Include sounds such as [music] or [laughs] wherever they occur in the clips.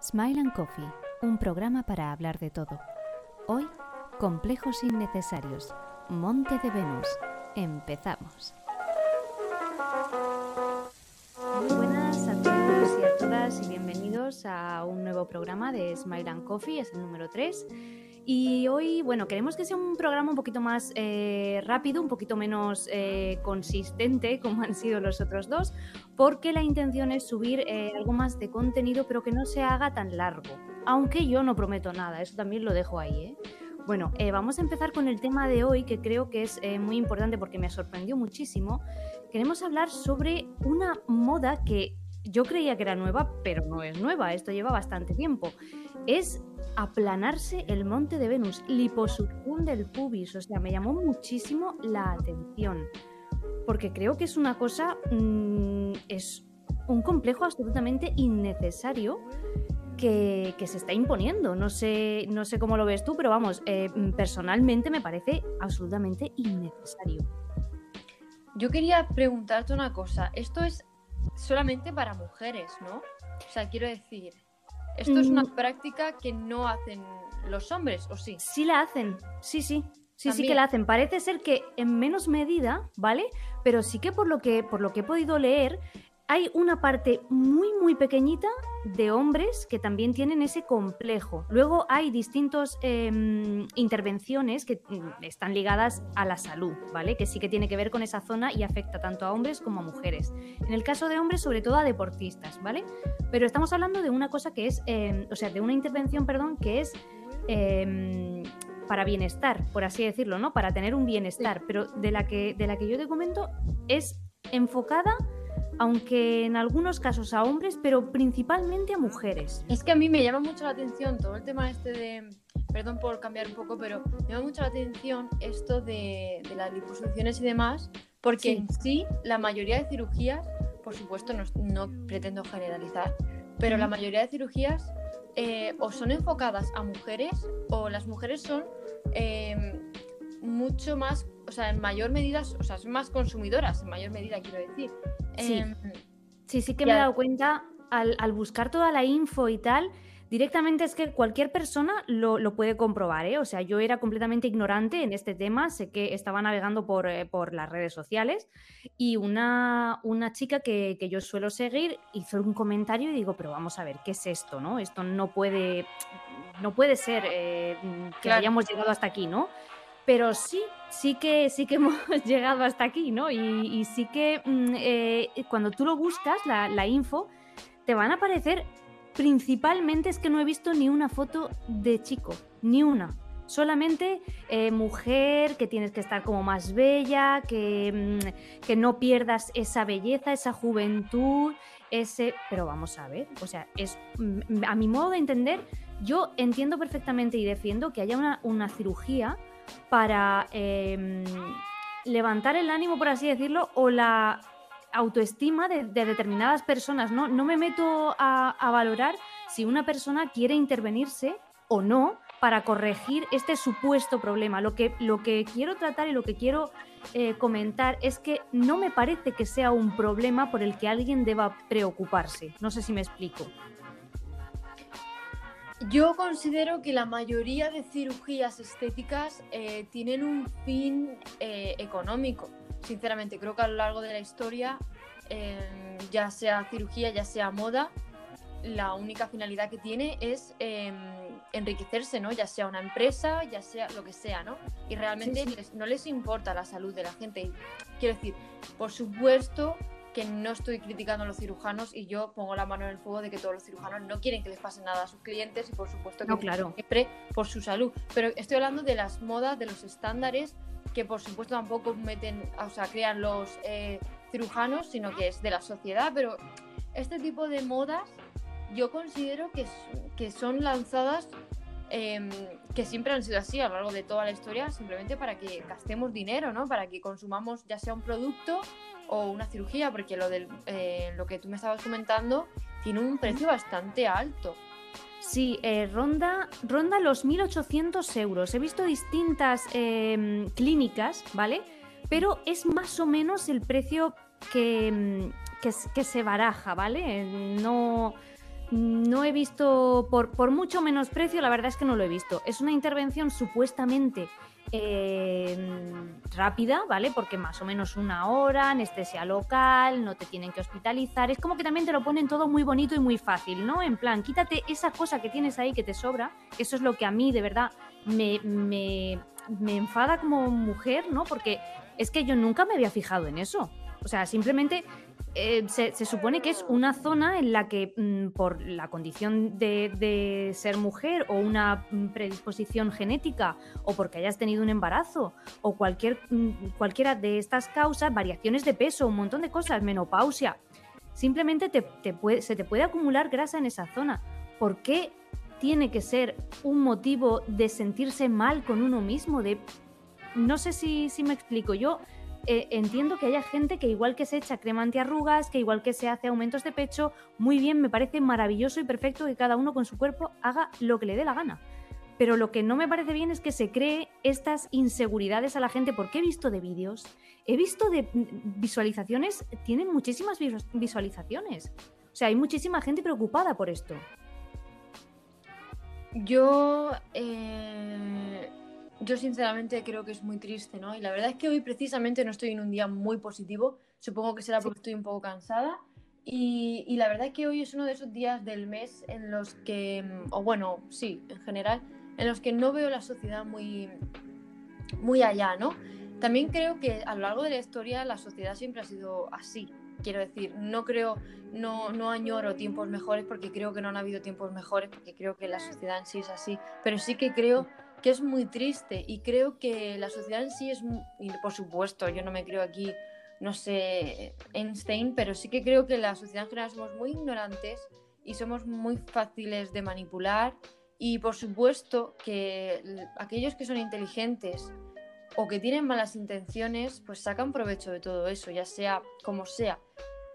Smile and Coffee, un programa para hablar de todo. Hoy, complejos innecesarios. Monte de Venus. Empezamos. Muy buenas a todos y a todas y bienvenidos a un nuevo programa de Smile and Coffee, es el número 3. Y hoy, bueno, queremos que sea un programa un poquito más eh, rápido, un poquito menos eh, consistente, [laughs] como han sido los otros dos, porque la intención es subir eh, algo más de contenido, pero que no se haga tan largo. Aunque yo no prometo nada, eso también lo dejo ahí, Bueno, vamos a empezar con el tema de hoy, que creo que es muy importante porque me sorprendió muchísimo. Queremos hablar sobre una moda que yo creía que era nueva, pero no es nueva, esto lleva bastante tiempo. Es aplanarse el monte de Venus, liposucción del pubis, o sea, me llamó muchísimo la atención, porque creo que es una cosa, mm, es un complejo absolutamente innecesario que, se está imponiendo. No sé, no sé cómo lo ves tú, pero vamos, eh, personalmente me parece absolutamente innecesario. Yo quería preguntarte una cosa, esto es solamente para mujeres, ¿no? O sea, quiero decir, esto es una mm. práctica que no hacen los hombres, ¿o sí? Sí la hacen, sí, sí. Sí, sí que la hacen. Parece ser que en menos medida, ¿vale? Pero sí que por lo que, por lo que he podido leer, hay una parte muy, muy pequeñita de hombres que también tienen ese complejo. Luego hay distintas em, intervenciones que mm, están ligadas a la salud, ¿vale? Que sí que tiene que ver con esa zona y afecta tanto a hombres como a mujeres. En el caso de hombres, sobre todo a deportistas, ¿vale? Pero estamos hablando de una cosa que es, em, o sea, de una intervención, perdón, que es em, para bienestar, por así decirlo, ¿no? Para tener un bienestar. Pero de la que, de la que yo te comento es enfocada aunque en algunos casos a hombres, pero principalmente a mujeres. Es que a mí me llama mucho la atención todo el tema este de, perdón por cambiar un poco, pero me llama mucho la atención esto de, las liposucciones y demás, porque en sí la mayoría de cirugías, por supuesto no, pretendo generalizar, pero la mayoría de cirugías eh, o son enfocadas a mujeres o las mujeres son em, mucho más, o sea, en mayor medida, o sea, son más consumidoras, en mayor medida quiero decir. Sí, em, sí, sí que me he dado cuenta al, buscar toda la info y tal, directamente es que cualquier persona lo, puede comprobar, ¿eh? O sea, yo era completamente ignorante en este tema, sé que estaba navegando por, eh, por las redes sociales y una, una chica que, yo suelo seguir hizo un comentario y digo, pero vamos a ver, ¿qué es esto, no? Esto no puede, no puede ser eh, que hayamos llegado hasta aquí, ¿no? Pero sí, sí que, sí que [laughs] hemos llegado hasta aquí, ¿no? Y, sí que mm, eh, cuando tú lo buscas, la, info, te van a aparecer principalmente es que no he visto ni una foto de chico, ni una. Solamente eh, mujer, que tienes que estar como más bella, que, mm, que, no pierdas esa belleza, esa juventud, ese... Pero vamos a ver, o sea, es mm, a mi modo de entender, yo entiendo perfectamente y defiendo que haya una, una cirugía para em, levantar el ánimo, por así decirlo, o la autoestima de, determinadas personas. ¿no? no me meto a, valorar si una persona quiere intervenirse o no para corregir este supuesto problema. Lo que, lo que quiero tratar y lo que quiero eh, comentar es que no me parece que sea un problema por el que alguien deba preocuparse. No sé si me explico. Yo considero que la mayoría de cirugías estéticas eh, tienen un fin eh, económico. Sinceramente, creo que a lo largo de la historia, em, ya sea cirugía, ya sea moda, la única finalidad que tiene es em, enriquecerse, ¿no? Ya sea una empresa, ya sea lo que sea, ¿no? Y realmente no les importa la salud de la gente. Quiero decir, por supuesto que no estoy criticando a los cirujanos y yo pongo la mano en el fuego de que todos los cirujanos no quieren que les pase nada a sus clientes y por supuesto que no, claro. siempre por su salud. Pero estoy hablando de las modas, de los estándares que por supuesto tampoco meten, o sea, crean los eh, cirujanos, sino que es de la sociedad. Pero este tipo de modas yo considero que, que son lanzadas em, que siempre han sido así a lo largo de toda la historia, simplemente para que gastemos dinero, ¿no? Para que consumamos ya sea un producto o una cirugía, porque lo, del, eh, lo que tú me estabas comentando tiene un precio bastante alto. Sí, eh, ronda, ronda los 1.800 euros. He visto distintas em, clínicas, ¿vale? Pero es más o menos el precio que, em, que, se baraja, ¿vale? No, no he visto, por, por mucho menosprecio, la verdad es que no lo he visto. Es una intervención supuestamente Em, rápida, ¿vale? Porque más o menos una hora, anestesia local, no te tienen que hospitalizar. Es como que también te lo ponen todo muy bonito y muy fácil, ¿no? En plan, quítate esa cosa que tienes ahí que te sobra. Eso es lo que a mí de verdad me, me, me enfada como mujer, ¿no? Porque es que yo nunca me había fijado en eso. O sea, simplemente eh, se, supone que es una zona en la que mm, por la condición de, ser mujer o una mm, predisposición genética o porque hayas tenido un embarazo o cualquier, mm, cualquiera de estas causas, variaciones de peso, un montón de cosas, menopausia, simplemente te, se te puede acumular grasa en esa zona. ¿Por qué tiene que ser un motivo de sentirse mal con uno mismo? De, no sé si, si me explico. Yo eh, entiendo que haya gente que igual que se echa crema antiarrugas, que igual que se hace aumentos de pecho, muy bien, me parece maravilloso y perfecto que cada uno con su cuerpo haga lo que le dé la gana. Pero lo que no me parece bien es que se cree estas inseguridades a la gente, porque he visto de vídeos, he visto de mm, visualizaciones, tienen muchísimas visualizaciones. O sea, hay muchísima gente preocupada por esto. Yo eh, yo sinceramente creo que es muy triste, ¿no? Y la verdad es que hoy precisamente no estoy en un día muy positivo, supongo que será porque estoy un poco cansada. Y, y, la verdad es que hoy es uno de esos días del mes en los que, mm, o bueno, sí, en general, en los que no veo la sociedad muy, muy allá, ¿no? También creo que a lo largo de la historia la sociedad siempre ha sido así. Quiero decir, no creo, no, no añoro tiempos mejores porque creo que no han habido tiempos mejores, porque creo que la sociedad en sí es así, pero sí que creo que es muy triste y creo que la sociedad en sí es, y por supuesto, yo no me creo aquí, no sé, Einstein, pero sí que creo que la sociedad en general somos muy ignorantes y somos muy fáciles de manipular y por supuesto que aquellos que son inteligentes o que tienen malas intenciones, pues sacan provecho de todo eso, ya sea como sea.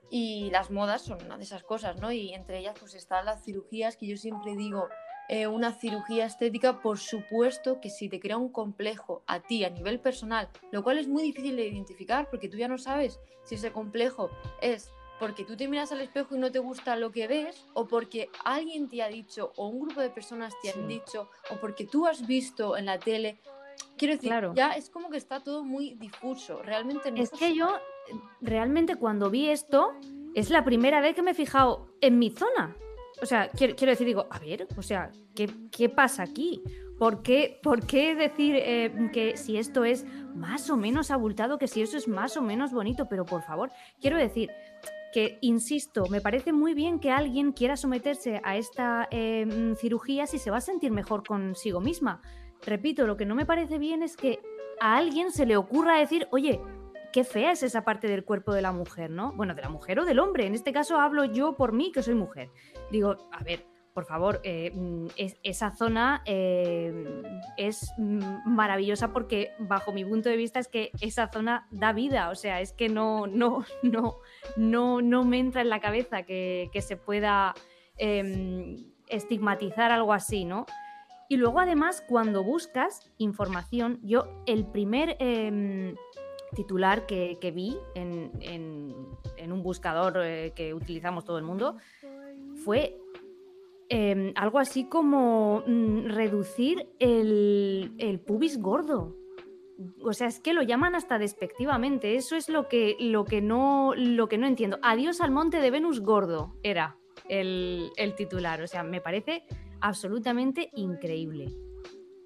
Y las modas son una de esas cosas, ¿no? Y entre ellas pues están las cirugías que yo siempre digo, eh, una cirugía estética, por supuesto que si te crea un complejo a ti a nivel personal, lo cual es muy difícil de identificar porque tú ya no sabes si ese complejo es porque tú te miras al espejo y no te gusta lo que ves, o porque alguien te ha dicho, o un grupo de personas te han dicho, o porque tú has visto en la tele. Quiero decir, ya es como que está todo muy difuso. Realmente Es que yo, realmente, cuando vi esto, es la primera vez que me he fijado en mi zona. O sea, quiero, decir, digo, a ver, o sea, ¿qué, pasa aquí? ¿Por qué, por qué decir eh, que si esto es más o menos abultado, que si eso es más o menos bonito? Pero por favor, quiero decir que, insisto, me parece muy bien que alguien quiera someterse a esta em, cirugía si se va a sentir mejor consigo misma. Repito, lo que no me parece bien es que a alguien se le ocurra decir, oye, qué fea es esa parte del cuerpo de la mujer, ¿no? Bueno, de la mujer o del hombre. En este caso hablo yo por mí, que soy mujer. Digo, a ver, por favor, eh, mm, esa zona eh, es maravillosa porque bajo mi punto de vista es que esa zona da vida, o sea, es que no, no, no, no, no me entra en la cabeza que, se pueda em, estigmatizar algo así, ¿no? Y luego además cuando buscas información, yo el primer em, titular que, vi en, un buscador eh, que utilizamos todo el mundo fue em, algo así como mm, reducir el, pubis gordo. O sea, es que lo llaman hasta despectivamente. Eso es lo que, lo que, no, lo que no entiendo. Adiós al monte de Venus gordo era el, el titular. O sea, me parece absolutamente increíble.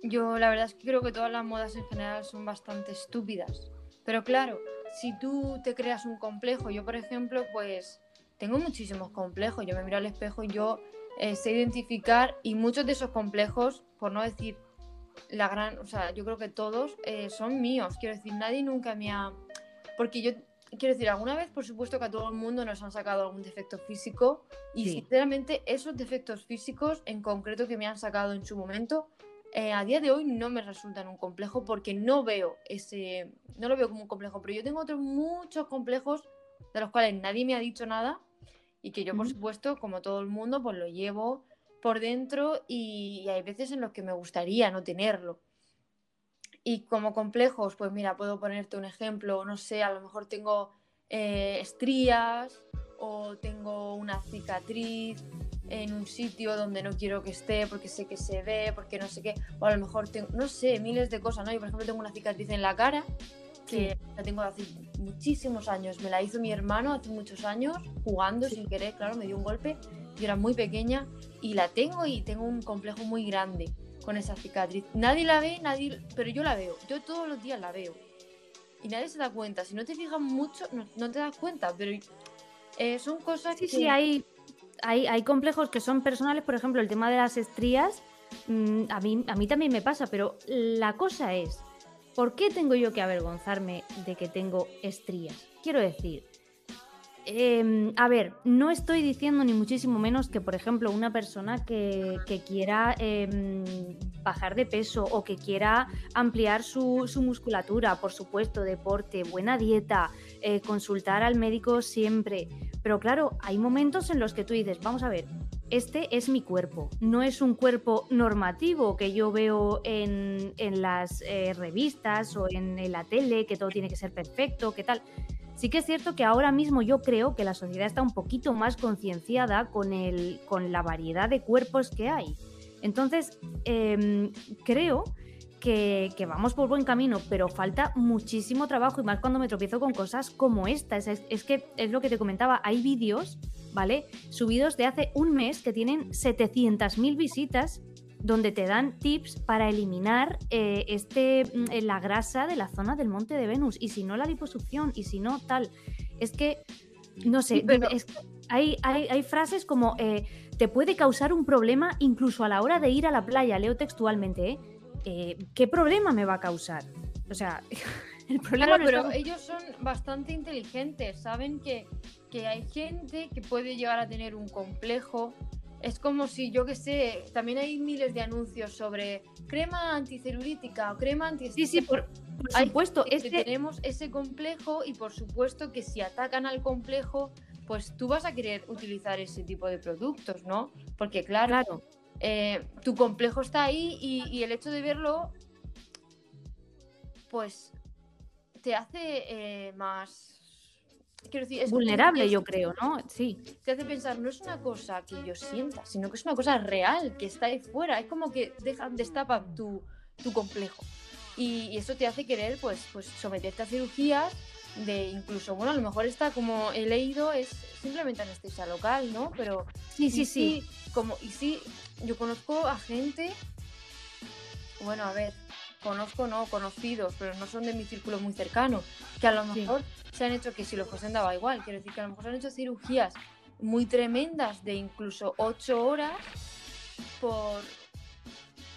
Yo la verdad es que creo que todas las modas en general son bastante estúpidas. Pero claro, si tú te creas un complejo, yo por ejemplo, pues tengo muchísimos complejos, yo me miro al espejo y yo eh, sé identificar y muchos de esos complejos, por no decir la gran, o sea, yo creo que todos eh, son míos, quiero decir, nadie nunca me ha... Porque yo, quiero decir, alguna vez por supuesto que a todo el mundo nos han sacado algún defecto físico y sinceramente esos defectos físicos en concreto que me han sacado en su momento, eh, a día de hoy no me resultan un complejo porque no veo ese, no lo veo como un complejo, pero yo tengo otros muchos complejos de los cuales nadie me ha dicho nada y que yo, por supuesto, como todo el mundo, pues lo llevo por dentro y, hay veces en los que me gustaría no tenerlo. Y como complejos, pues mira, puedo ponerte un ejemplo, no sé, a lo mejor tengo eh, estrías, o tengo una cicatriz en un sitio donde no quiero que esté porque sé que se ve, porque no sé qué, o a lo mejor tengo, no sé, miles de cosas, ¿no? Yo, por ejemplo, tengo una cicatriz en la cara que la tengo hace muchísimos años, me la hizo mi hermano hace muchos años, jugando sin querer, claro, me dio un golpe, yo era muy pequeña y la tengo y tengo un complejo muy grande con esa cicatriz. Nadie la ve, nadie, pero yo la veo, yo todos los días la veo. Y nadie se da cuenta, si no te fijas mucho, no, te das cuenta, pero eh, son cosas sí, que... Sí, hay complejos que son personales, por ejemplo, el tema de las estrías, mm, a, mí, a mí también me pasa, pero la cosa es, ¿por qué tengo yo que avergonzarme de que tengo estrías? Quiero decir, em, a ver, no estoy diciendo ni muchísimo menos que, por ejemplo, una persona que, quiera em, bajar de peso o que quiera ampliar su, musculatura, por supuesto, deporte, buena dieta, eh, consultar al médico siempre, pero claro, hay momentos en los que tú dices, vamos a ver, este es mi cuerpo, no es un cuerpo normativo que yo veo en, las eh, revistas o en, la tele, que todo tiene que ser perfecto, ¿qué tal? Sí que es cierto que ahora mismo yo creo que la sociedad está un poquito más concienciada con, con la variedad de cuerpos que hay. Entonces, em, creo que, vamos por buen camino, pero falta muchísimo trabajo y más cuando me tropiezo con cosas como esta. Es, que es lo que te comentaba, hay vídeos, ¿vale? Subidos de hace un mes que tienen 700.000 visitas donde te dan tips para eliminar eh, este, mm, la grasa de la zona del monte de Venus y si no la liposucción y si no tal. Es que, no sé, hay, hay, frases como eh, te puede causar un problema incluso a la hora de ir a la playa, leo textualmente, ¿eh? Eh, ¿qué problema me va a causar? O sea, [laughs] el problema pero ellos son bastante inteligentes, saben que, hay gente que puede llegar a tener un complejo. Es como si, yo que sé, también hay miles de anuncios sobre crema anticelulítica o crema anti... Sí, sí, por, supuesto. Este... Tenemos ese complejo y por supuesto que si atacan al complejo, pues tú vas a querer utilizar ese tipo de productos, ¿no? Porque claro, claro. Eh, tu complejo está ahí y, el hecho de verlo, pues te hace eh, más... Quiero decir, es vulnerable, yo creo, ¿no? Sí. Te hace pensar, no es una cosa que yo sienta, sino que es una cosa real, que está ahí fuera. Es como que dejan, destapan tu, tu complejo. Y, eso te hace querer, pues, pues someterte a cirugías de incluso, bueno, a lo mejor está como he leído, es simplemente anestesia local, ¿no? Pero sí, sí, sí. como, y sí, yo conozco a gente, bueno, a ver, conozco, no, conocidos, pero no son de mi círculo muy cercano, que a lo mejor se han hecho, que si los José daba igual, quiero decir que a lo mejor se han hecho cirugías muy tremendas de incluso ocho horas por,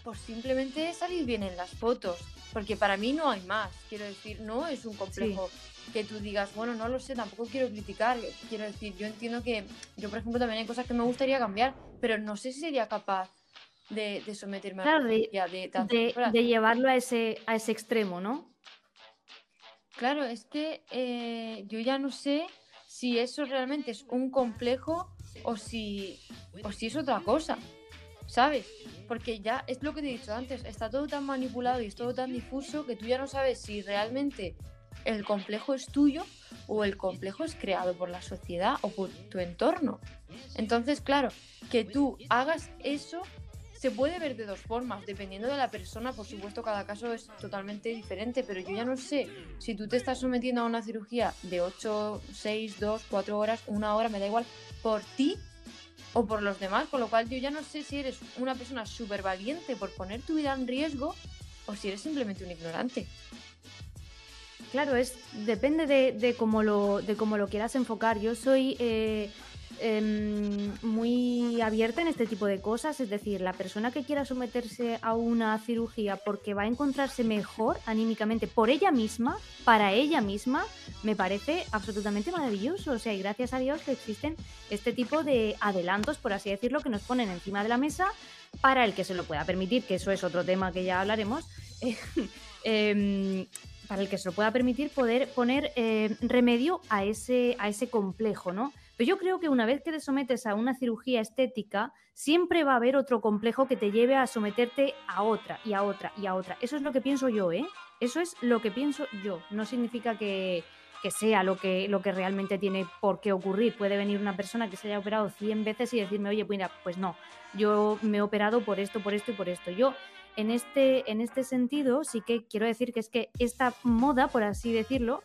por simplemente salir bien en las fotos. Porque para mí no hay más, quiero decir, no es un complejo que tú digas, bueno, no lo sé, tampoco quiero criticar, quiero decir, yo entiendo que yo, por ejemplo, también hay cosas que me gustaría cambiar, pero no sé si sería capaz de, someterme a de, de, llevarlo a ese, a ese extremo, ¿no? Claro, es que eh, yo ya no sé si eso realmente es un complejo o si, o si es otra cosa, ¿sabes? Porque ya es lo que te he dicho antes, está todo tan manipulado y es todo tan difuso que tú ya no sabes si realmente el complejo es tuyo o el complejo es creado por la sociedad o por tu entorno. Entonces, claro, que tú hagas eso se puede ver de dos formas, dependiendo de la persona, por supuesto cada caso es totalmente diferente, pero yo ya no sé si tú te estás sometiendo a una cirugía de 8, 6, 2, 4 horas, una hora, me da igual, por ti o por los demás, con lo cual yo ya no sé si eres una persona súper valiente por poner tu vida en riesgo o si eres simplemente un ignorante. Claro, es depende de, cómo, lo, quieras enfocar. Yo soy eh, em, muy abierta en este tipo de cosas, es decir, la persona que quiera someterse a una cirugía porque va a encontrarse mejor anímicamente por ella misma, para ella misma, me parece absolutamente maravilloso. O sea, y gracias a Dios que existen este tipo de adelantos, por así decirlo, que nos ponen encima de la mesa para el que se lo pueda permitir, que eso es otro tema que ya hablaremos. [laughs] Em, para el que se lo pueda permitir poder poner eh, remedio a ese, a ese complejo, ¿no? Pero yo creo que una vez que te sometes a una cirugía estética, siempre va a haber otro complejo que te lleve a someterte a otra y a otra y a otra. Eso es lo que pienso yo, ¿eh? Eso es lo que pienso yo. No significa que, que sea lo que, lo que realmente tiene por qué ocurrir. Puede venir una persona que se haya operado 100 veces y decirme, oye, pues mira, pues no, yo me he operado por esto, por esto y por esto. Yo en este, en este sentido sí que quiero decir que es que esta moda, por así decirlo,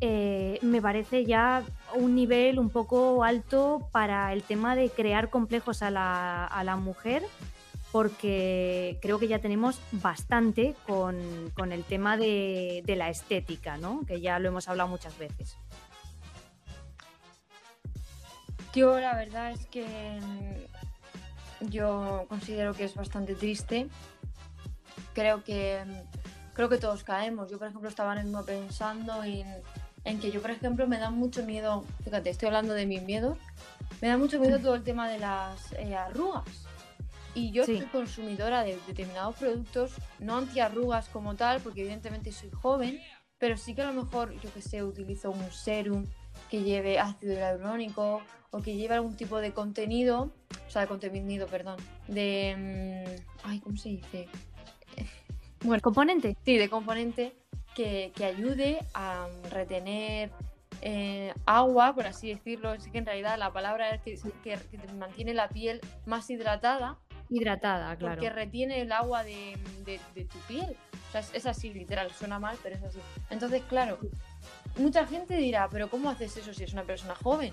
eh, me parece ya un nivel un poco alto para el tema de crear complejos a la, a la mujer porque creo que ya tenemos bastante con, el tema de, la estética, ¿no? que ya lo hemos hablado muchas veces. Yo la verdad es que mm, yo considero que es bastante triste. Creo que creo que todos caemos. Yo por ejemplo estaba mismo pensando en, en, que yo por ejemplo me da mucho miedo, fíjate, estoy hablando de mis miedos, me da mucho miedo todo el tema de las eh, arrugas y yo soy consumidora de determinados productos, no antiarrugas como tal, porque evidentemente soy joven, pero sí que a lo mejor, yo que sé, utilizo un serum que lleve ácido hialurónico o que lleve algún tipo de contenido, o sea, de contenido, perdón, de... Mm, ay, ¿cómo se dice? Bueno, componente. Sí, de componente que, que ayude a retener eh, agua, por así decirlo. Es que en realidad la palabra es que, que, que mantiene la piel más hidratada Hidratada, claro. Porque retiene el agua de, tu piel. O sea, es, así, literal, suena mal, pero es así. Entonces, claro, mucha gente dirá, pero ¿cómo haces eso si es una persona joven?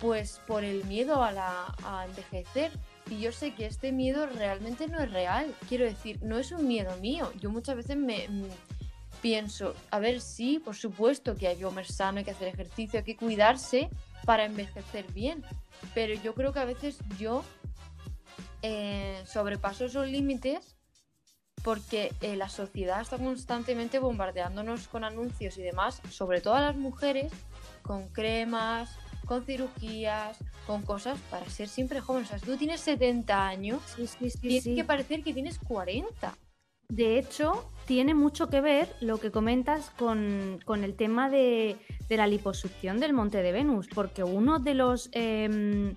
Pues por el miedo a, la, a envejecer. Y yo sé que este miedo realmente no es real. Quiero decir, no es un miedo mío. Yo muchas veces me mm, pienso, a ver, sí, por supuesto que hay que comer sano, hay que hacer ejercicio, hay que cuidarse para envejecer bien. Pero yo creo que a veces yo eh, sobrepasó esos límites porque eh, la sociedad está constantemente bombardeándonos con anuncios y demás, sobre todo a las mujeres, con cremas, con cirugías, con cosas para ser siempre joven. O sea, si tú tienes 70 años, tienes que parecer que tienes 40. De hecho, tiene mucho que ver lo que comentas con, el tema de, la liposucción del Monte de Venus, porque uno de los... Em,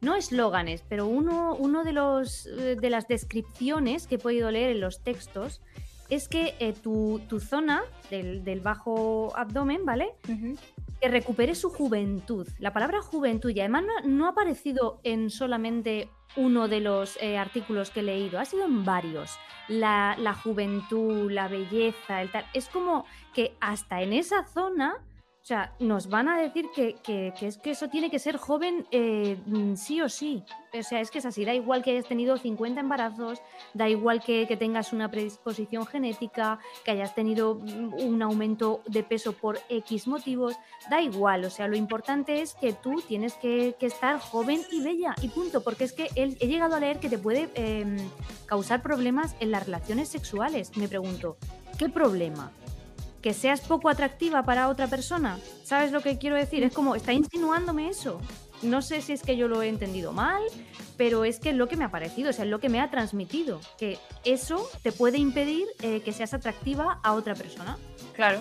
no eslóganes, pero uno, uno de, los, eh, de las descripciones que he podido leer en los textos es que eh, tu, zona del, bajo abdomen, ¿vale? Que recupere su juventud. La palabra juventud, y además no, ha aparecido en solamente uno de los eh, artículos que he leído, ha sido en varios. La, la juventud, la belleza, el tal. Es como que hasta en esa zona o sea, nos van a decir que, es que eso tiene que ser joven eh, mm, sí o sí. O sea, es que es así. Da igual que hayas tenido 50 embarazos, da igual que, tengas una predisposición genética, que hayas tenido mm, un aumento de peso por X motivos, da igual. O sea, lo importante es que tú tienes que, estar joven y bella y punto. Porque es que he, llegado a leer que te puede em, causar problemas en las relaciones sexuales. Me pregunto, ¿qué problema? Que seas poco atractiva para otra persona. ¿Sabes lo que quiero decir? Es como, está insinuándome eso. No sé si es que yo lo he entendido mal, pero es que es lo que me ha parecido, o sea, es lo que me ha transmitido, que eso te puede impedir eh, que seas atractiva a otra persona. Claro,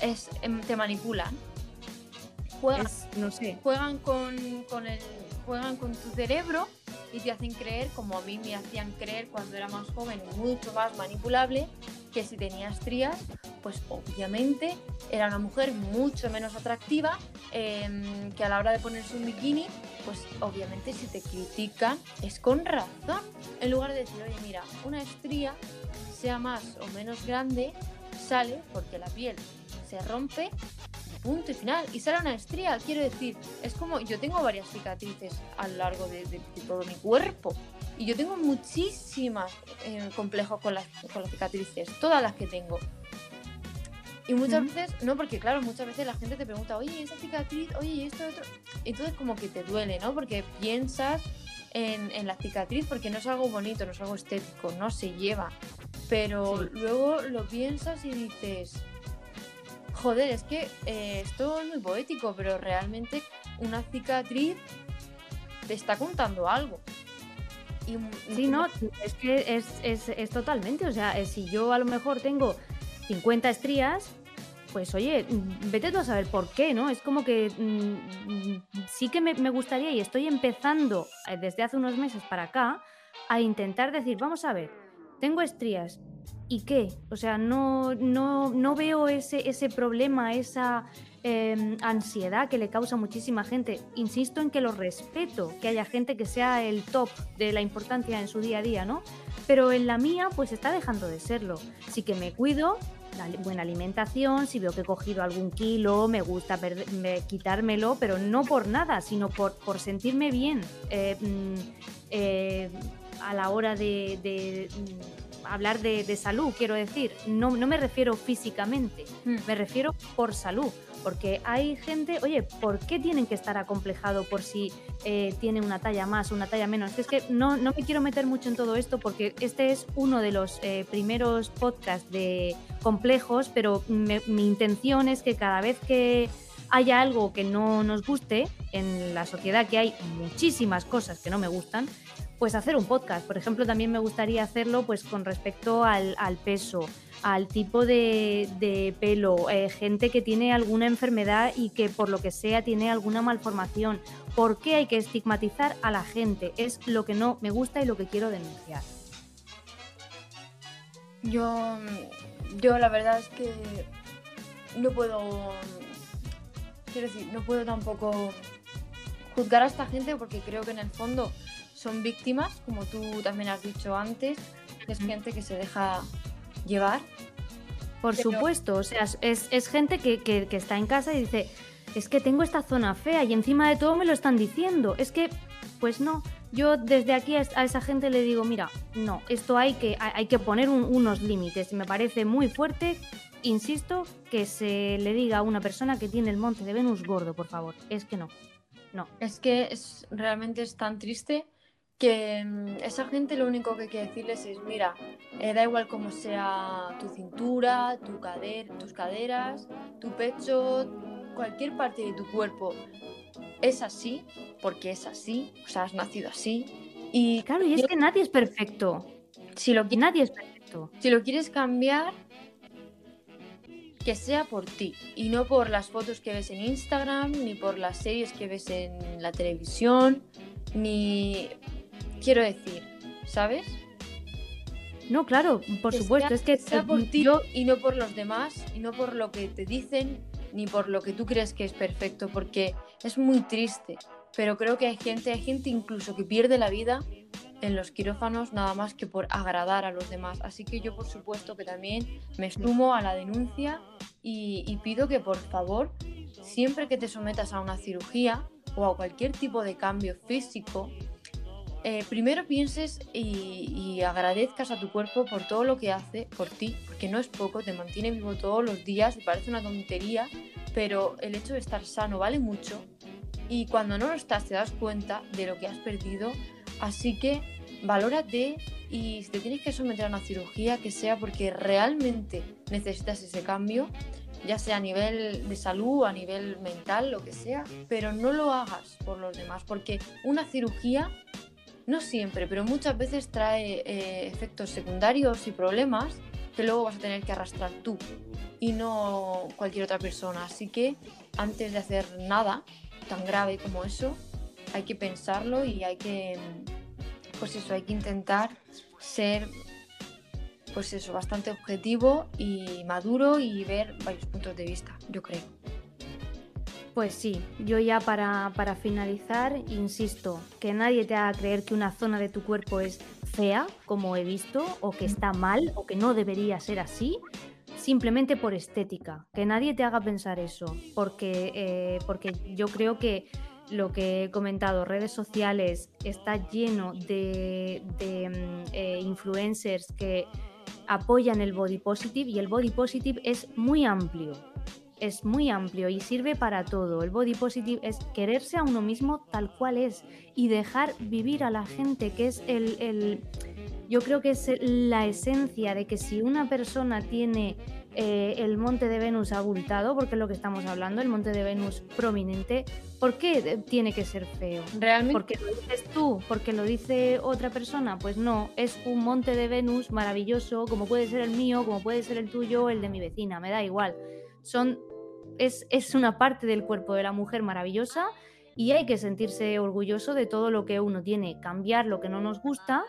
es, em, te manipulan. Juegan, no sé. Juegan con, con el, juegan con tu cerebro y te hacen creer, como a mí me hacían creer cuando era más joven, mucho más manipulable, que si tenías estrías, pues obviamente era una mujer mucho menos atractiva, em, que a la hora de ponerse un bikini, pues obviamente si te critican es con razón. En lugar de decir, oye, mira, una estría, sea más o menos grande, sale porque la piel se rompe punto y final. Y sale una estría, quiero decir, es como yo tengo varias cicatrices a lo largo de, todo mi cuerpo. Y yo tengo muchísimas eh, complejos con las, con las cicatrices, todas las que tengo. Y muchas veces, no, porque claro, muchas veces la gente te pregunta, oye, esa cicatriz, oye, esto, otro. Entonces como que te duele, ¿no? Porque piensas en, en, la cicatriz porque no es algo bonito, no es algo estético, no se lleva. Pero luego lo piensas y dices, Joder, es que eh, esto es muy poético, pero realmente una cicatriz te está contando algo. Y, sí, no, es que es, totalmente, o sea, eh, si yo a lo mejor tengo 50 estrías, pues oye, vete tú a saber por qué, ¿no? Es como que mm, sí que me, me, gustaría y estoy empezando eh, desde hace unos meses para acá a intentar decir, vamos a ver, tengo estrías, ¿y qué? O sea, no, no, no veo ese, ese problema, esa, em, ansiedad que le causa a muchísima gente. Insisto en que lo respeto, que haya gente que sea el top de la importancia en su día a día, ¿no? Pero en la mía, pues está dejando de serlo. Sí que me cuido, buena alimentación, si veo que he cogido algún kilo, me gusta quitármelo, pero no por nada, sino por, por sentirme bien eh, mm, eh, a la hora de, hablar de, salud, quiero decir. No, no me refiero físicamente, mm. me refiero por salud. Porque hay gente, oye, ¿por qué tienen que estar acomplejados por si eh, tiene una talla más o una talla menos? Es que no, no me quiero meter mucho en todo esto porque este es uno de los eh, primeros podcasts de complejos, pero mi intención es que cada vez que haya algo que no nos guste en la sociedad, que hay muchísimas cosas que no me gustan, pues hacer un podcast. Por ejemplo, también me gustaría hacerlo pues con respecto al, peso, al tipo de, pelo, eh, gente que tiene alguna enfermedad y que por lo que sea tiene alguna malformación. ¿Por qué hay que estigmatizar a la gente? Es lo que no me gusta y lo que quiero denunciar. Yo, yo la verdad es que no puedo, quiero decir, no puedo tampoco juzgar a esta gente porque creo que en el fondo son víctimas, como tú también has dicho antes, es gente que se deja llevar. Por supuesto, o sea, es, gente que, está en casa y dice, es que tengo esta zona fea y encima de todo me lo están diciendo. Es que, pues no, yo desde aquí a, esa gente le digo, mira, no, esto hay que, hay que poner unos límites. Me parece muy fuerte, insisto, que se le diga a una persona que tiene el monte de Venus gordo, por favor. Es que no, no. Es que es, realmente es tan triste que mm, esa gente lo único que hay que decirles es, mira, eh, da igual cómo sea tu cintura, tu tus caderas, tu pecho, cualquier parte de tu cuerpo, es así, porque es así, o sea, has nacido así. Y claro, y es que nadie es perfecto. Si lo, nadie es perfecto. Si lo quieres cambiar, que sea por ti y no por las fotos que ves en Instagram, ni por las series que ves en la televisión, ni quiero decir, ¿sabes? No, claro, por supuesto, es que sea por ti y no por los demás, y no por lo que te dicen, ni por lo que tú crees que es perfecto, porque es muy triste. Pero creo que hay gente, hay gente incluso que pierde la vida en los quirófanos nada más que por agradar a los demás. Así que yo por supuesto que también me sumo a la denuncia y, y pido que por favor, siempre que te sometas a una cirugía o a cualquier tipo de cambio físico, eh, primero pienses y, agradezcas a tu cuerpo por todo lo que hace por ti, porque no es poco, te mantiene vivo todos los días, parece una tontería, pero el hecho de estar sano vale mucho y cuando no lo estás te das cuenta de lo que has perdido, así que valórate y si te tienes que someter a una cirugía, que sea porque realmente necesitas ese cambio, ya sea a nivel de salud, a nivel mental, lo que sea, pero no lo hagas por los demás, porque una cirugía no siempre, pero muchas veces trae eh, efectos secundarios y problemas que luego vas a tener que arrastrar tú y no cualquier otra persona. Así que antes de hacer nada tan grave como eso, hay que pensarlo y hay que, pues eso, hay que intentar ser, pues eso, bastante objetivo y maduro y ver varios puntos de vista, yo creo. Pues sí, yo ya para, finalizar, insisto, que nadie te haga creer que una zona de tu cuerpo es fea, como he visto, o que está mal, o que no debería ser así, simplemente por estética. Que nadie te haga pensar eso, porque, eh, porque yo creo que lo que he comentado, redes sociales, está lleno de, mm, eh, influencers que apoyan el body positive y el body positive es muy amplio es muy amplio y sirve para todo. El body positive es quererse a uno mismo tal cual es y dejar vivir a la gente, que es el, yo creo que es la esencia de que si una persona tiene eh, el monte de Venus abultado, porque es lo que estamos hablando, el monte de Venus prominente, ¿por qué tiene que ser feo? ¿Realmente? ¿Porque lo dices tú? ¿Porque lo dice otra persona? Pues no, es un monte de Venus maravilloso, como puede ser el mío, como puede ser el tuyo, el de mi vecina, me da igual es una parte del cuerpo de la mujer maravillosa y hay que sentirse orgulloso de todo lo que uno tiene, cambiar lo que no nos gusta,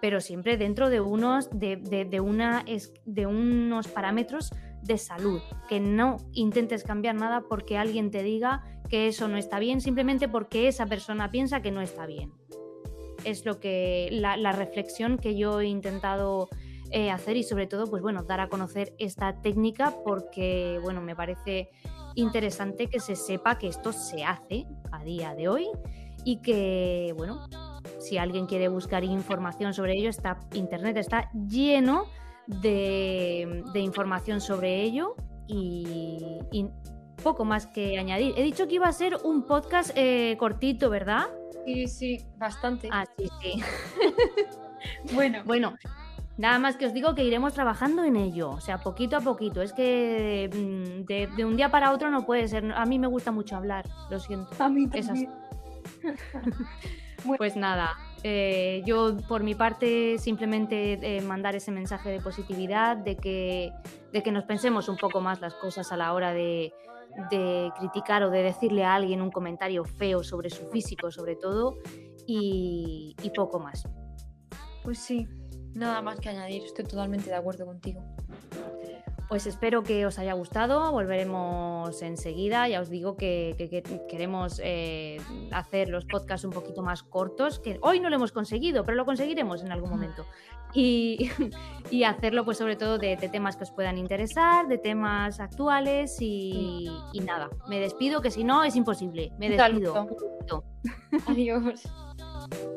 pero siempre dentro de unos, de, de, una, de unos parámetros de salud, que no intentes cambiar nada porque alguien te diga que eso no está bien, simplemente porque esa persona piensa que no está bien. Es lo que la, reflexión que yo he intentado eh, hacer y sobre todo, pues bueno, dar a conocer esta técnica porque, bueno, me parece interesante que se sepa que esto se hace a día de hoy y que, bueno, si alguien quiere buscar información sobre ello, está, Internet está lleno de, información sobre ello y, poco más que añadir. He dicho que iba a ser un podcast eh, cortito, ¿verdad? Sí, sí, bastante. Ah, sí, sí. [laughs] bueno. Bueno, Nada más que os digo que iremos trabajando en ello, o sea, poquito a poquito. Es que mm, de, un día para otro no puede ser. A mí me gusta mucho hablar, lo siento. A mí también. [laughs] Pues nada, eh, yo por mi parte simplemente eh, mandar ese mensaje de positividad, de que, de que nos pensemos un poco más las cosas a la hora de, criticar o de decirle a alguien un comentario feo sobre su físico sobre todo y poco más. Pues sí, Nada más que añadir, estoy totalmente de acuerdo contigo. Pues espero que os haya gustado, volveremos enseguida, ya os digo que, queremos eh, hacer los podcasts un poquito más cortos, que hoy no lo hemos conseguido, pero lo conseguiremos en algún momento. Y, [laughs] hacerlo pues sobre todo de, temas que os puedan interesar, de temas actuales y, y nada, me despido que si no es imposible, me despido. Adiós. [laughs]